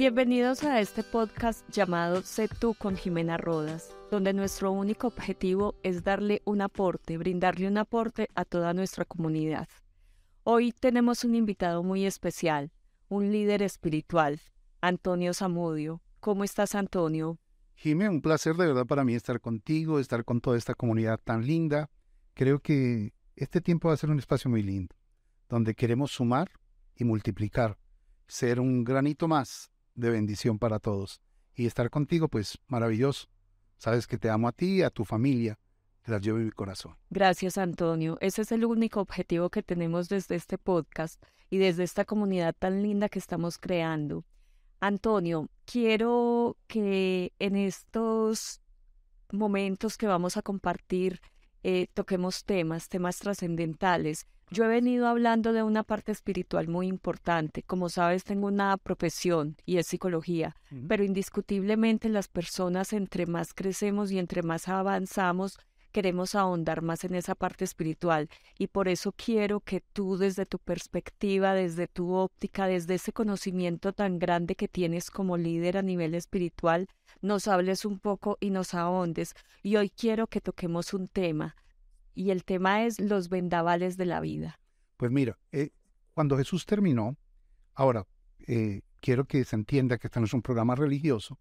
Bienvenidos a este podcast llamado Sé tú con Jimena Rodas, donde nuestro único objetivo es darle un aporte, brindarle un aporte a toda nuestra comunidad. Hoy tenemos un invitado muy especial, un líder espiritual, Antonio Zamudio. ¿Cómo estás, Antonio? Jimé, un placer de verdad para mí estar contigo, estar con toda esta comunidad tan linda. Creo que este tiempo va a ser un espacio muy lindo, donde queremos sumar y multiplicar, ser un granito más de bendición para todos. Y estar contigo, pues maravilloso. Sabes que te amo a ti y a tu familia. Te las llevo en mi corazón. Gracias, Antonio. Ese es el único objetivo que tenemos desde este podcast y desde esta comunidad tan linda que estamos creando. Antonio, quiero que en estos momentos que vamos a compartir eh, toquemos temas, temas trascendentales. Yo he venido hablando de una parte espiritual muy importante. Como sabes, tengo una profesión y es psicología, pero indiscutiblemente las personas entre más crecemos y entre más avanzamos, queremos ahondar más en esa parte espiritual y por eso quiero que tú desde tu perspectiva, desde tu óptica, desde ese conocimiento tan grande que tienes como líder a nivel espiritual, nos hables un poco y nos ahondes. Y hoy quiero que toquemos un tema y el tema es los vendavales de la vida. Pues mira, eh, cuando Jesús terminó, ahora eh, quiero que se entienda que este no es un programa religioso,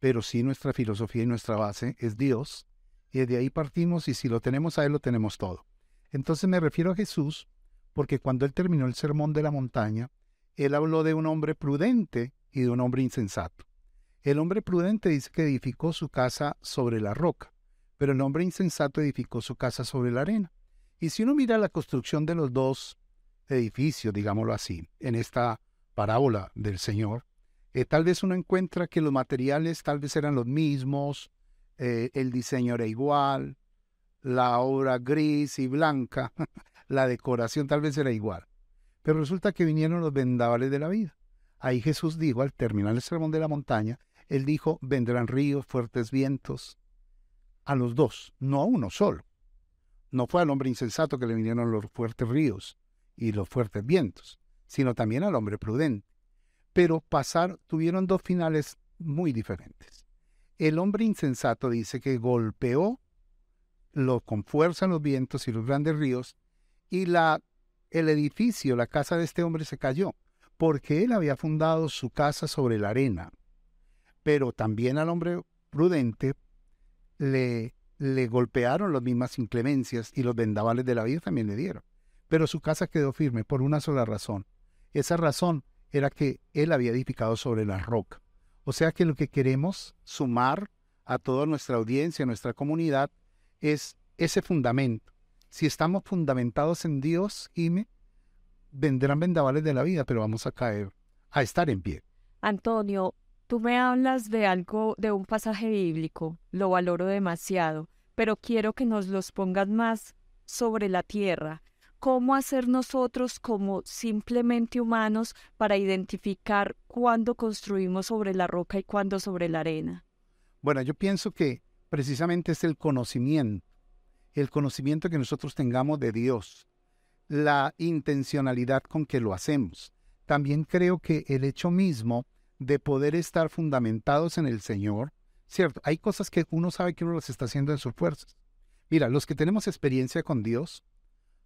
pero sí nuestra filosofía y nuestra base es Dios y de ahí partimos y si lo tenemos a Él lo tenemos todo. Entonces me refiero a Jesús porque cuando Él terminó el sermón de la montaña, Él habló de un hombre prudente y de un hombre insensato. El hombre prudente dice que edificó su casa sobre la roca, pero el hombre insensato edificó su casa sobre la arena. Y si uno mira la construcción de los dos edificios, digámoslo así, en esta parábola del Señor, eh, tal vez uno encuentra que los materiales tal vez eran los mismos, eh, el diseño era igual, la obra gris y blanca, la decoración tal vez era igual. Pero resulta que vinieron los vendavales de la vida. Ahí Jesús dijo, al terminar el sermón de la montaña, Él dijo, vendrán ríos, fuertes vientos, a los dos, no a uno solo. No fue al hombre insensato que le vinieron los fuertes ríos y los fuertes vientos, sino también al hombre prudente. Pero pasar, tuvieron dos finales muy diferentes. El hombre insensato dice que golpeó lo, con fuerza los vientos y los grandes ríos y la, el edificio, la casa de este hombre se cayó, porque él había fundado su casa sobre la arena. Pero también al hombre prudente le, le golpearon las mismas inclemencias y los vendavales de la vida también le dieron. Pero su casa quedó firme por una sola razón. Esa razón era que él había edificado sobre la roca. O sea que lo que queremos sumar a toda nuestra audiencia, a nuestra comunidad, es ese fundamento. Si estamos fundamentados en Dios, me vendrán vendavales de la vida, pero vamos a caer, a estar en pie. Antonio, tú me hablas de algo, de un pasaje bíblico, lo valoro demasiado, pero quiero que nos los pongas más sobre la tierra cómo hacer nosotros como simplemente humanos para identificar cuándo construimos sobre la roca y cuándo sobre la arena? Bueno, yo pienso que precisamente es el conocimiento, el conocimiento que nosotros tengamos de Dios, la intencionalidad con que lo hacemos. También creo que el hecho mismo de poder estar fundamentados en el Señor, cierto, hay cosas que uno sabe que uno las está haciendo en sus fuerzas. Mira, los que tenemos experiencia con Dios,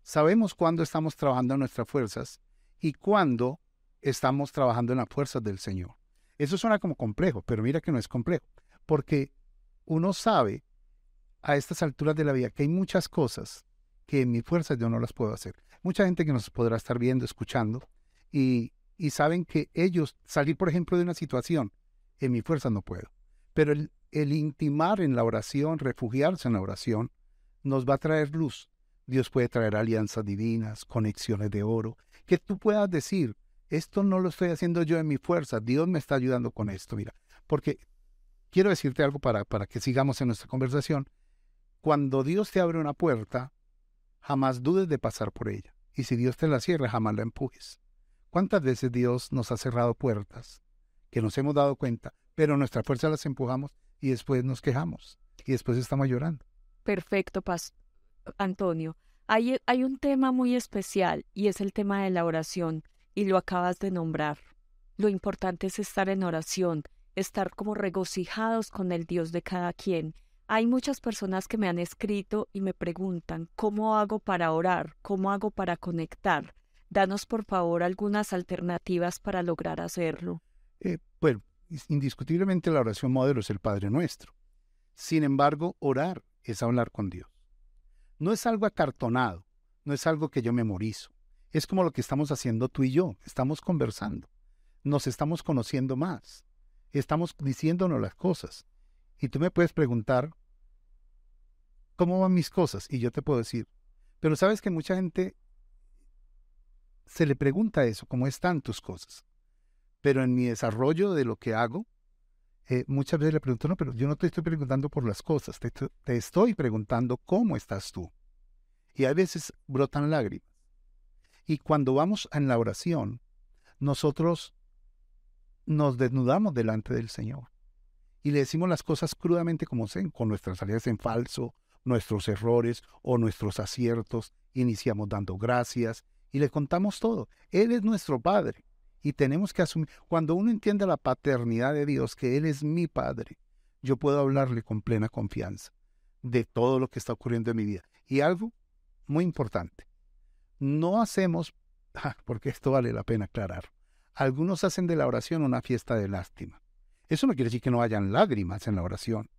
Sabemos cuándo estamos trabajando en nuestras fuerzas y cuándo estamos trabajando en las fuerzas del Señor. Eso suena como complejo, pero mira que no es complejo, porque uno sabe a estas alturas de la vida que hay muchas cosas que en mis fuerzas yo no las puedo hacer. Mucha gente que nos podrá estar viendo, escuchando, y, y saben que ellos, salir por ejemplo de una situación, en mi fuerza no puedo. Pero el, intimar en la oración, refugiarse en la oración, nos va a traer luz Dios puede traer alianzas divinas, conexiones de oro, que tú puedas decir, esto no lo estoy haciendo yo en mi fuerza, Dios me está ayudando con esto, mira, porque quiero decirte algo para, para que sigamos en nuestra conversación. Cuando Dios te abre una puerta, jamás dudes de pasar por ella. Y si Dios te la cierra, jamás la empujes. ¿Cuántas veces Dios nos ha cerrado puertas que nos hemos dado cuenta, pero nuestra fuerza las empujamos y después nos quejamos y después estamos llorando? Perfecto, Paz. Antonio, hay, hay un tema muy especial y es el tema de la oración y lo acabas de nombrar. lo importante es estar en oración, estar como regocijados con el Dios de cada quien. Hay muchas personas que me han escrito y me preguntan, ¿cómo hago para orar? ¿Cómo hago para conectar? Danos por favor algunas alternativas para lograr hacerlo. Eh, bueno, indiscutiblemente la oración modelo es el Padre Nuestro. Sin embargo, orar es hablar con Dios. No es algo acartonado, no es algo que yo memorizo. Es como lo que estamos haciendo tú y yo, estamos conversando, nos estamos conociendo más, estamos diciéndonos las cosas. Y tú me puedes preguntar, ¿cómo van mis cosas? Y yo te puedo decir, pero sabes que mucha gente se le pregunta eso, ¿cómo están tus cosas? Pero en mi desarrollo de lo que hago, eh, muchas veces le pregunto, no, pero yo no te estoy preguntando por las cosas, te, te estoy preguntando cómo estás tú. Y a veces brotan lágrimas. Y cuando vamos en la oración, nosotros nos desnudamos delante del Señor y le decimos las cosas crudamente como sean, con nuestras salidas en falso, nuestros errores o nuestros aciertos, iniciamos dando gracias y le contamos todo. Él es nuestro Padre y tenemos que asumir, cuando uno entiende la paternidad de Dios, que Él es mi Padre, yo puedo hablarle con plena confianza de todo lo que está ocurriendo en mi vida. Y algo muy importante, no hacemos, ah, porque esto vale la pena aclarar, algunos hacen de la oración una fiesta de lástima. Eso no quiere decir que no hayan lágrimas en la oración.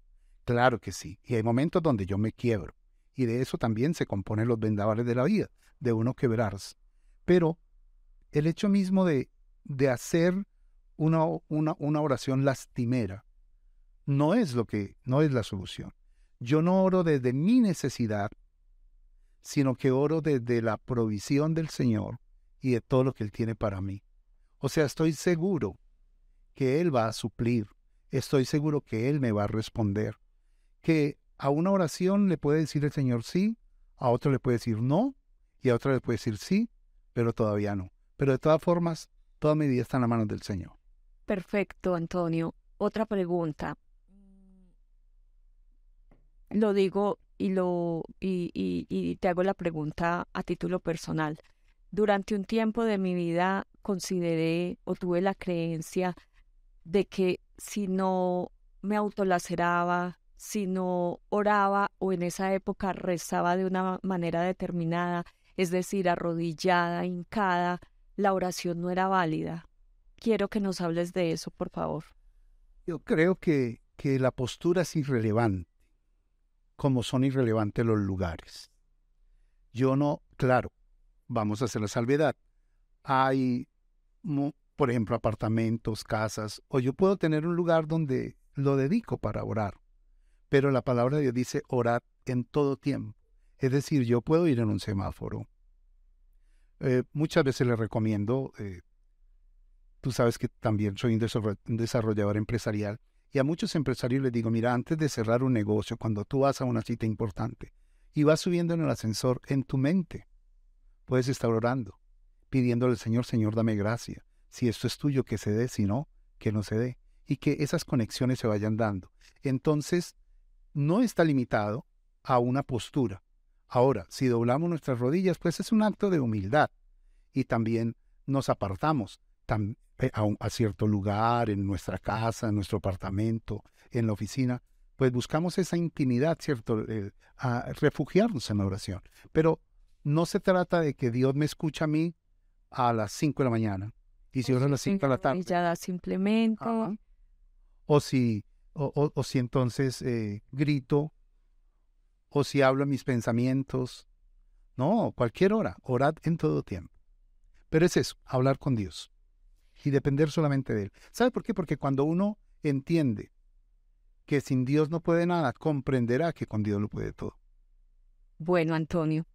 Claro que sí. Y hay momentos donde yo me quiebro. Y de eso también se componen los vendavales de la vida, de uno quebrarse. Pero el hecho mismo de, de hacer una, una, una oración lastimera no es lo que, no es la solución. Yo no oro desde mi necesidad, sino que oro desde la provisión del Señor y de todo lo que Él tiene para mí. O sea, estoy seguro que Él va a suplir, estoy seguro que Él me va a responder, que a una oración le puede decir el Señor sí, a otra le puede decir no, y a otra le puede decir sí, pero todavía no. Pero de todas formas, toda mi vida está en las manos del Señor. Perfecto, Antonio. Otra pregunta. Lo digo y, lo, y, y te hago la pregunta a título personal. Durante un tiempo de mi vida consideré o tuve la creencia de que si no me autolaceraba, si no oraba o en esa época rezaba de una manera determinada, es decir, arrodillada, hincada, la oración no era válida. Quiero que nos hables de eso, por favor. Yo creo que, que la postura es irrelevante, como son irrelevantes los lugares. Yo no, claro, vamos a hacer la salvedad. Hay por ejemplo, apartamentos, casas, o yo puedo tener un lugar donde lo dedico para orar. Pero la palabra de Dios dice orar en todo tiempo. Es decir, yo puedo ir en un semáforo. Eh, muchas veces le recomiendo, eh, tú sabes que también soy un desarrollador empresarial, y a muchos empresarios les digo, mira, antes de cerrar un negocio, cuando tú vas a una cita importante y vas subiendo en el ascensor, en tu mente, puedes estar orando, pidiéndole al Señor, Señor, dame gracia si esto es tuyo, que se dé, si no, que no se dé. Y que esas conexiones se vayan dando. Entonces, no está limitado a una postura. Ahora, si doblamos nuestras rodillas, pues es un acto de humildad. Y también nos apartamos eh, a, cierto lugar, en nuestra casa, en nuestro apartamento, en la oficina, pues buscamos esa intimidad, ¿cierto? Eh, a refugiarnos en la oración. Pero no se trata de que Dios me escuche a mí a las 5 de la mañana y si ora a las 5 de la tarde. Ya simplemente. O si, o, o, si entonces eh, grito, o si hablo mis pensamientos. No, cualquier hora, orad en todo tiempo. Pero es eso, hablar con Dios y depender solamente de Él. ¿Sabe por qué? Porque cuando uno entiende que sin Dios no puede nada, comprenderá que con Dios lo puede todo. Bueno, Antonio,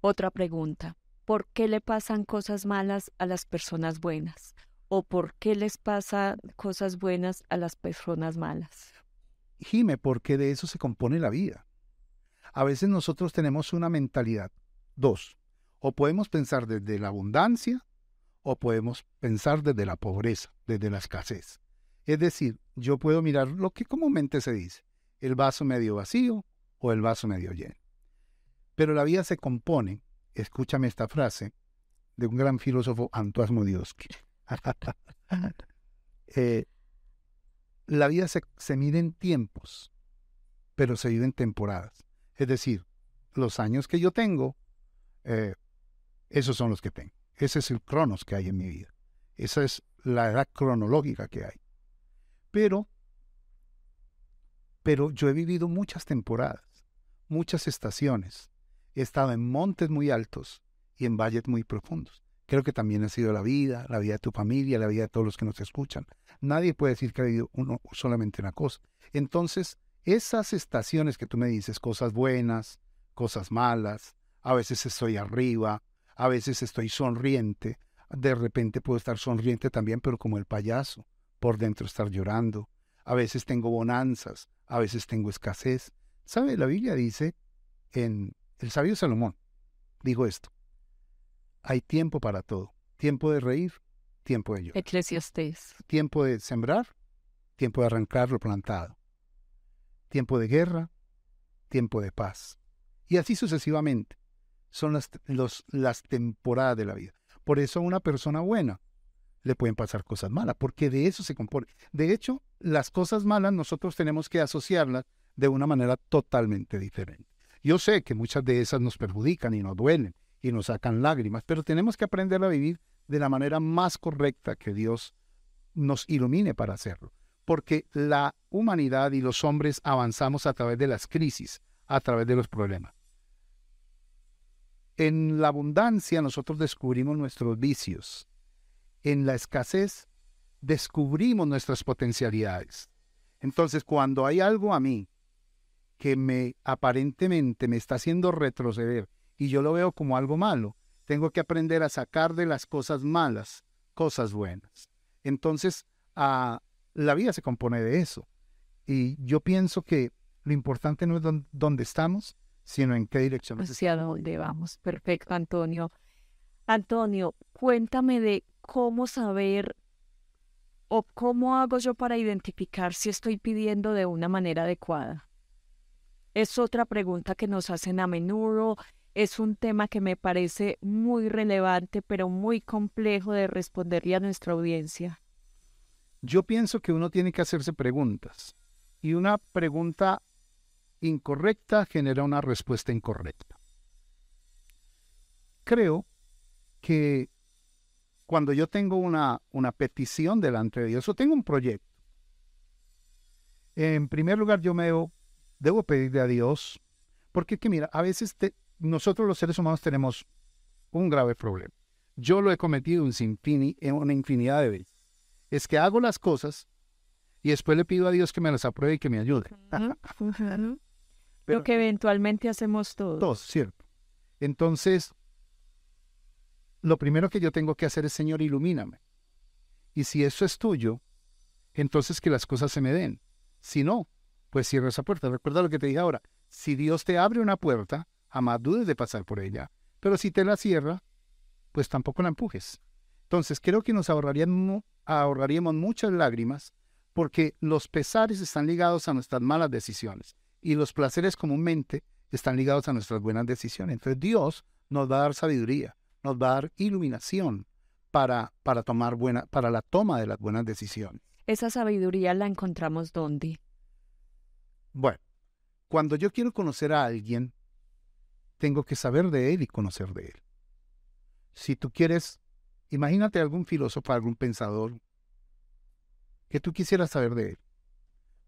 otra pregunta. ¿por qué le pasan cosas malas a las personas buenas? ¿O por qué les pasan cosas buenas a las personas malas? Jime, porque de eso se compone la vida. A veces nosotros tenemos una mentalidad. Dos, o podemos pensar desde la abundancia o podemos pensar desde la pobreza, desde la escasez. Es decir, yo puedo mirar lo que comúnmente se dice, el vaso medio vacío o el vaso medio lleno. Pero la vida se compone escúchame esta frase de un gran filósofo, Antoine Modioski. Eh, la vida se, se mide en tiempos, pero se vive en temporadas. Es decir, los años que yo tengo, eh, esos son los que tengo. Ese es el cronos que hay en mi vida. Esa es la edad cronológica que hay. Pero, pero yo he vivido muchas temporadas, muchas estaciones. He estado en montes muy altos y en valles muy profundos. Creo que también ha sido la vida, la vida de tu familia, la vida de todos los que nos escuchan. Nadie puede decir que ha vivido uno, solamente una cosa. Entonces, esas estaciones que tú me dices, cosas buenas, cosas malas, a veces estoy arriba, a veces estoy sonriente, de repente puedo estar sonriente también, pero como el payaso, por dentro estar llorando. A veces tengo bonanzas, a veces tengo escasez. ¿Sabe? La Biblia dice en el sabio Salomón, dijo esto, hay tiempo para todo, tiempo de reír, tiempo de llorar. Eclesiastés. Tiempo de sembrar, tiempo de arrancar lo plantado. Tiempo de guerra, tiempo de paz. Y así sucesivamente. Son las, las temporadas de la vida. Por eso a una persona buena le pueden pasar cosas malas, porque de eso se compone. De hecho, las cosas malas nosotros tenemos que asociarlas de una manera totalmente diferente. Yo sé que muchas de esas nos perjudican y nos duelen y nos sacan lágrimas, pero tenemos que aprender a vivir de la manera más correcta que Dios nos ilumine para hacerlo. Porque la humanidad y los hombres avanzamos a través de las crisis, a través de los problemas. En la abundancia nosotros descubrimos nuestros vicios. En la escasez descubrimos nuestras potencialidades. Entonces, cuando hay algo a mí que me aparentemente me está haciendo retroceder y yo lo veo como algo malo, tengo que aprender a sacar de las cosas malas cosas buenas. Entonces, a, la vida se compone de eso. Y yo pienso que lo importante no es dónde estamos, sino en qué dirección. Hacia dónde vamos. Perfecto, Antonio. Antonio, cuéntame de cómo saber o cómo hago yo para identificar si estoy pidiendo de una manera adecuada. Es otra pregunta que nos hacen a menudo. Es un tema que me parece muy relevante, pero muy complejo de responderle a nuestra audiencia. Yo pienso que uno tiene que hacerse preguntas. Y una pregunta incorrecta genera una respuesta incorrecta. Creo que cuando yo tengo una, una petición delante de Dios o tengo un proyecto, en primer lugar yo me debo, debo pedirle a Dios, porque que mira, a veces nosotros los seres humanos tenemos un grave problema. Yo lo he cometido en una infinidad de veces. Es que hago las cosas y después le pido a Dios que me las apruebe y que me ayude. Lo que eventualmente hacemos todos. Todos, cierto. Entonces, lo primero que yo tengo que hacer es, Señor, ilumíname. Y si eso es tuyo, entonces que las cosas se me den. Si no, pues cierra esa puerta. Recuerda lo que te dije ahora. Si Dios te abre una puerta, jamás dudes de pasar por ella. Pero si te la cierra, pues tampoco la empujes. Entonces, creo que nos ahorraríamos, ahorraríamos muchas lágrimas porque los pesares están ligados a nuestras malas decisiones y los placeres comúnmente están ligados a nuestras buenas decisiones. Entonces Dios nos va a dar sabiduría, nos va a dar iluminación para, para, tomar buena, para la toma de las buenas decisiones. ¿Esa sabiduría la encontramos dónde? Bueno, cuando yo quiero conocer a alguien, tengo que saber de él y conocer de él. Si tú quieres, imagínate algún filósofo, algún pensador, que tú quisieras saber de él,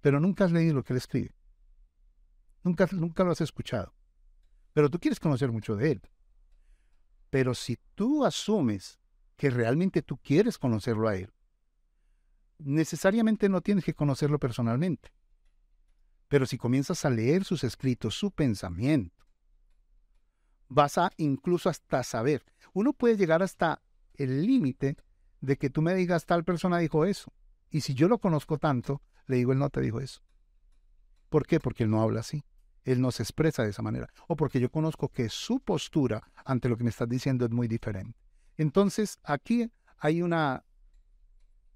pero nunca has leído lo que él escribe. Nunca, nunca lo has escuchado. Pero tú quieres conocer mucho de él. Pero si tú asumes que realmente tú quieres conocerlo a él, necesariamente no tienes que conocerlo personalmente. Pero si comienzas a leer sus escritos, su pensamiento, vas a incluso hasta saber. Uno puede llegar hasta el límite de que tú me digas tal persona dijo eso. Y si yo lo conozco tanto, le digo, él no te dijo eso. ¿Por qué? Porque él no habla así. Él no se expresa de esa manera. O porque yo conozco que su postura ante lo que me estás diciendo es muy diferente. Entonces, aquí hay una,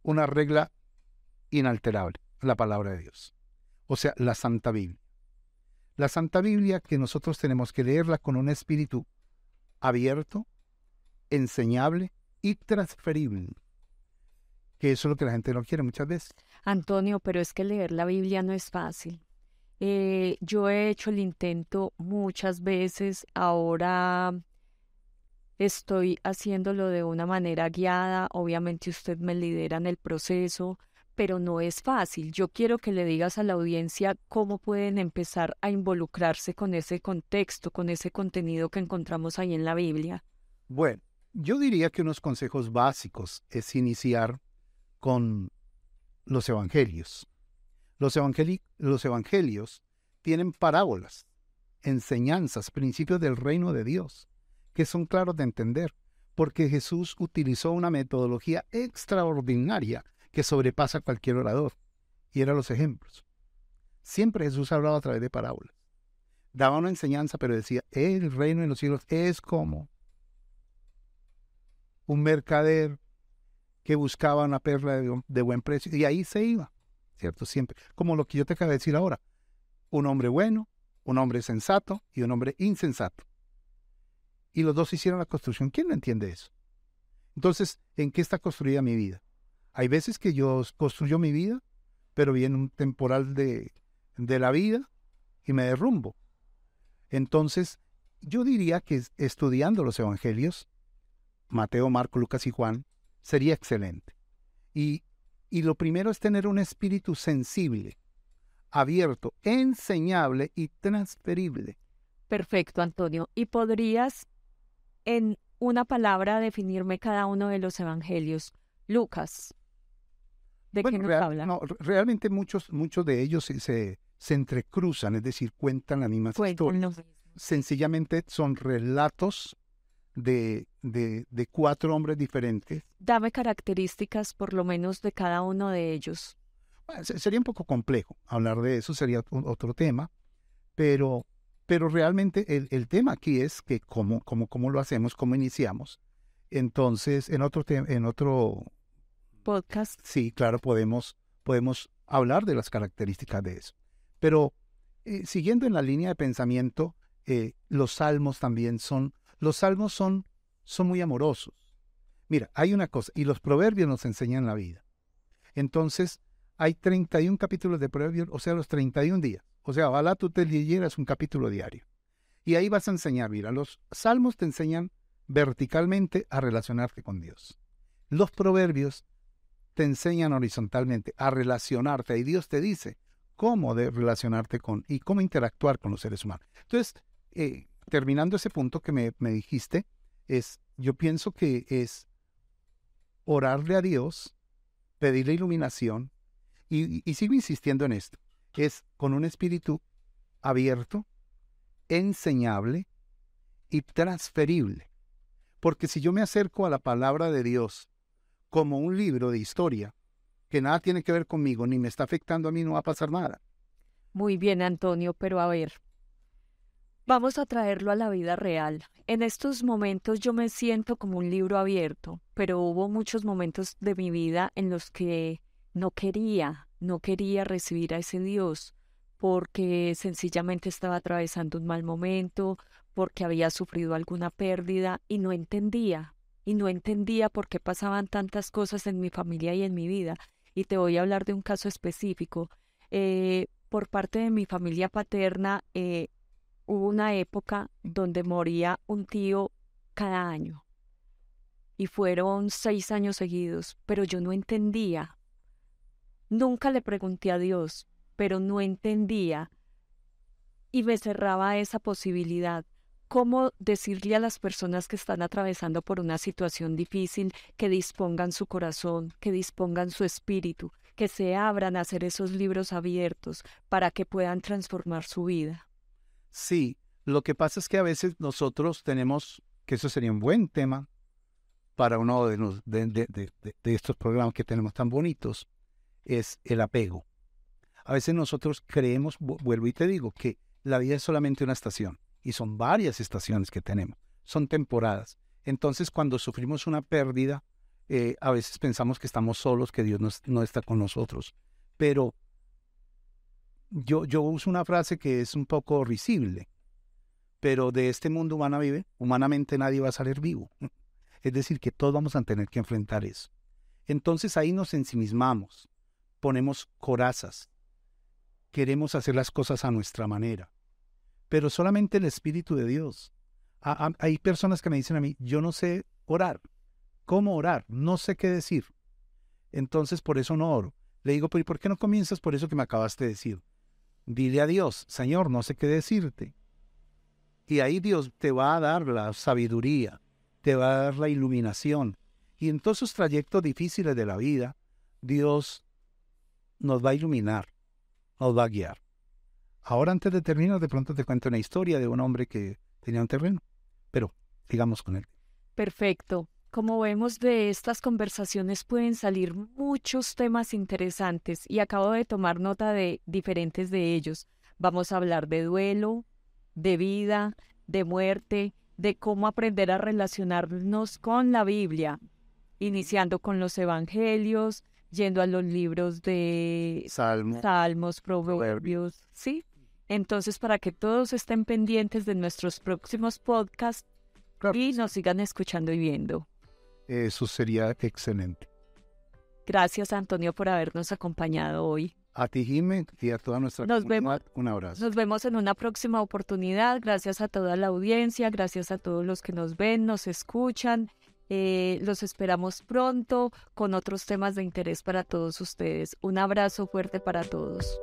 una regla inalterable, la palabra de Dios. O sea, la Santa Biblia. La Santa Biblia que nosotros tenemos que leerla con un espíritu abierto, enseñable y transferible. que eso es lo que la gente no quiere muchas veces. Antonio, pero es que leer la Biblia no es fácil. Eh, yo he hecho el intento muchas veces, ahora estoy haciéndolo de una manera guiada, obviamente usted me lidera en el proceso, pero no es fácil. Yo quiero que le digas a la audiencia cómo pueden empezar a involucrarse con ese contexto, con ese contenido que encontramos ahí en la Biblia. Bueno, yo diría que unos consejos básicos es iniciar con los evangelios. Los, evangelios tienen parábolas, enseñanzas, principios del reino de Dios, que son claros de entender, porque Jesús utilizó una metodología extraordinaria que sobrepasa cualquier orador, y eran los ejemplos. Siempre Jesús hablaba a través de parábolas. Daba una enseñanza, pero decía, el reino de los cielos es como un mercader que buscaba una perla de, buen precio, y ahí se iba, ¿cierto? Siempre. Como lo que yo te acabo de decir ahora. Un hombre bueno, un hombre sensato y un hombre insensato. Y los dos hicieron la construcción. ¿Quién no entiende eso? Entonces, ¿en qué está construida mi vida? Hay veces que yo construyo mi vida, pero viene un temporal de, de la vida y me derrumbo. Entonces, yo diría que estudiando los evangelios, Mateo, Marco, Lucas y Juan, sería excelente. Y, y lo primero es tener un espíritu sensible, abierto, enseñable y transferible. Perfecto, Antonio. ¿Y podrías en una palabra definirme cada uno de los evangelios? Lucas, ¿De qué nos habla? No, realmente muchos, muchos de ellos se, se, entrecruzan, es decir, cuentan la misma historia. Sencillamente son relatos de, de, de, cuatro hombres diferentes. Dame características por lo menos de cada uno de ellos. sería un poco complejo hablar de eso, sería otro tema, pero, pero realmente el, el tema aquí es que cómo, cómo, cómo lo hacemos, cómo iniciamos. Entonces, en otro, en otro podcast. Sí, claro, podemos, podemos hablar de las características de eso. Pero eh, siguiendo en la línea de pensamiento, eh, los salmos también son, los salmos son, son muy amorosos. Mira, hay una cosa, y los proverbios nos enseñan la vida. Entonces, hay 31 capítulos de proverbios, o sea, los 31 días. O sea, ojalá tú te leyeras un capítulo diario. Y ahí vas a enseñar, mira, los salmos te enseñan verticalmente a relacionarte con Dios. Los proverbios te enseñan horizontalmente a relacionarte y Dios te dice cómo de relacionarte con y cómo interactuar con los seres humanos. Entonces, eh, terminando ese punto que me, dijiste, es, yo pienso que es orarle a Dios, pedirle iluminación, y, y sigo insistiendo en esto, es con un espíritu abierto, enseñable y transferible. Porque si yo me acerco a la palabra de Dios como un libro de historia que nada tiene que ver conmigo ni me está afectando a mí, no va a pasar nada. Muy bien, Antonio, pero a ver, vamos a traerlo a la vida real. En estos momentos yo me siento como un libro abierto, pero hubo muchos momentos de mi vida en los que no quería, no quería recibir a ese Dios, porque sencillamente estaba atravesando un mal momento, porque había sufrido alguna pérdida y no entendía, y no entendía por qué pasaban tantas cosas en mi familia y en mi vida. Y te voy a hablar de un caso específico. Eh, por parte de mi familia paterna eh, hubo una época donde moría un tío cada año. Y fueron seis años seguidos, pero yo no entendía. Nunca le pregunté a Dios, pero no entendía. Y me cerraba esa posibilidad cómo decirle a las personas que están atravesando por una situación difícil que dispongan su corazón, que dispongan su espíritu, que se abran a hacer esos libros abiertos para que puedan transformar su vida. Sí, lo que pasa es que a veces nosotros tenemos, que eso sería un buen tema para uno de, estos programas que tenemos tan bonitos, es el apego. A veces nosotros creemos, vuelvo y te digo, que la vida es solamente una estación y son varias estaciones que tenemos, son temporadas. Entonces, cuando sufrimos una pérdida, eh, a veces pensamos que estamos solos, que Dios no, está con nosotros. Pero yo, yo uso una frase que es un poco risible, pero de este mundo humano vive, humanamente nadie va a salir vivo. Es decir, que todos vamos a tener que enfrentar eso. Entonces ahí nos ensimismamos, ponemos corazas, queremos hacer las cosas a nuestra manera, pero solamente el Espíritu de Dios. hay personas que me dicen a mí, yo no sé orar. ¿Cómo orar? No sé qué decir. Entonces por eso no oro. Le digo, pero ¿y por qué no comienzas por eso que me acabaste de decir? Dile a Dios, Señor, no sé qué decirte. Y ahí Dios te va a dar la sabiduría, te va a dar la iluminación. Y en todos esos trayectos difíciles de la vida, Dios nos va a iluminar, nos va a guiar. Ahora antes de terminar, de pronto te cuento una historia de un hombre que tenía un terreno, pero sigamos con él. Perfecto. Como vemos de estas conversaciones pueden salir muchos temas interesantes y acabo de tomar nota de diferentes de ellos. Vamos a hablar de duelo, de vida, de muerte, de cómo aprender a relacionarnos con la Biblia, iniciando con los evangelios, yendo a los libros de Salmos, Proverbios, ¿sí? Entonces, para que todos estén pendientes de nuestros próximos podcasts y nos sigan escuchando y viendo. Eso sería excelente. Gracias, Antonio, por habernos acompañado hoy. A ti, Jiménez, y a toda nuestra nos comunidad, vemos, un abrazo. Nos vemos en una próxima oportunidad. Gracias a toda la audiencia, gracias a todos los que nos ven, nos escuchan. Eh, los esperamos pronto con otros temas de interés para todos ustedes. Un abrazo fuerte para todos.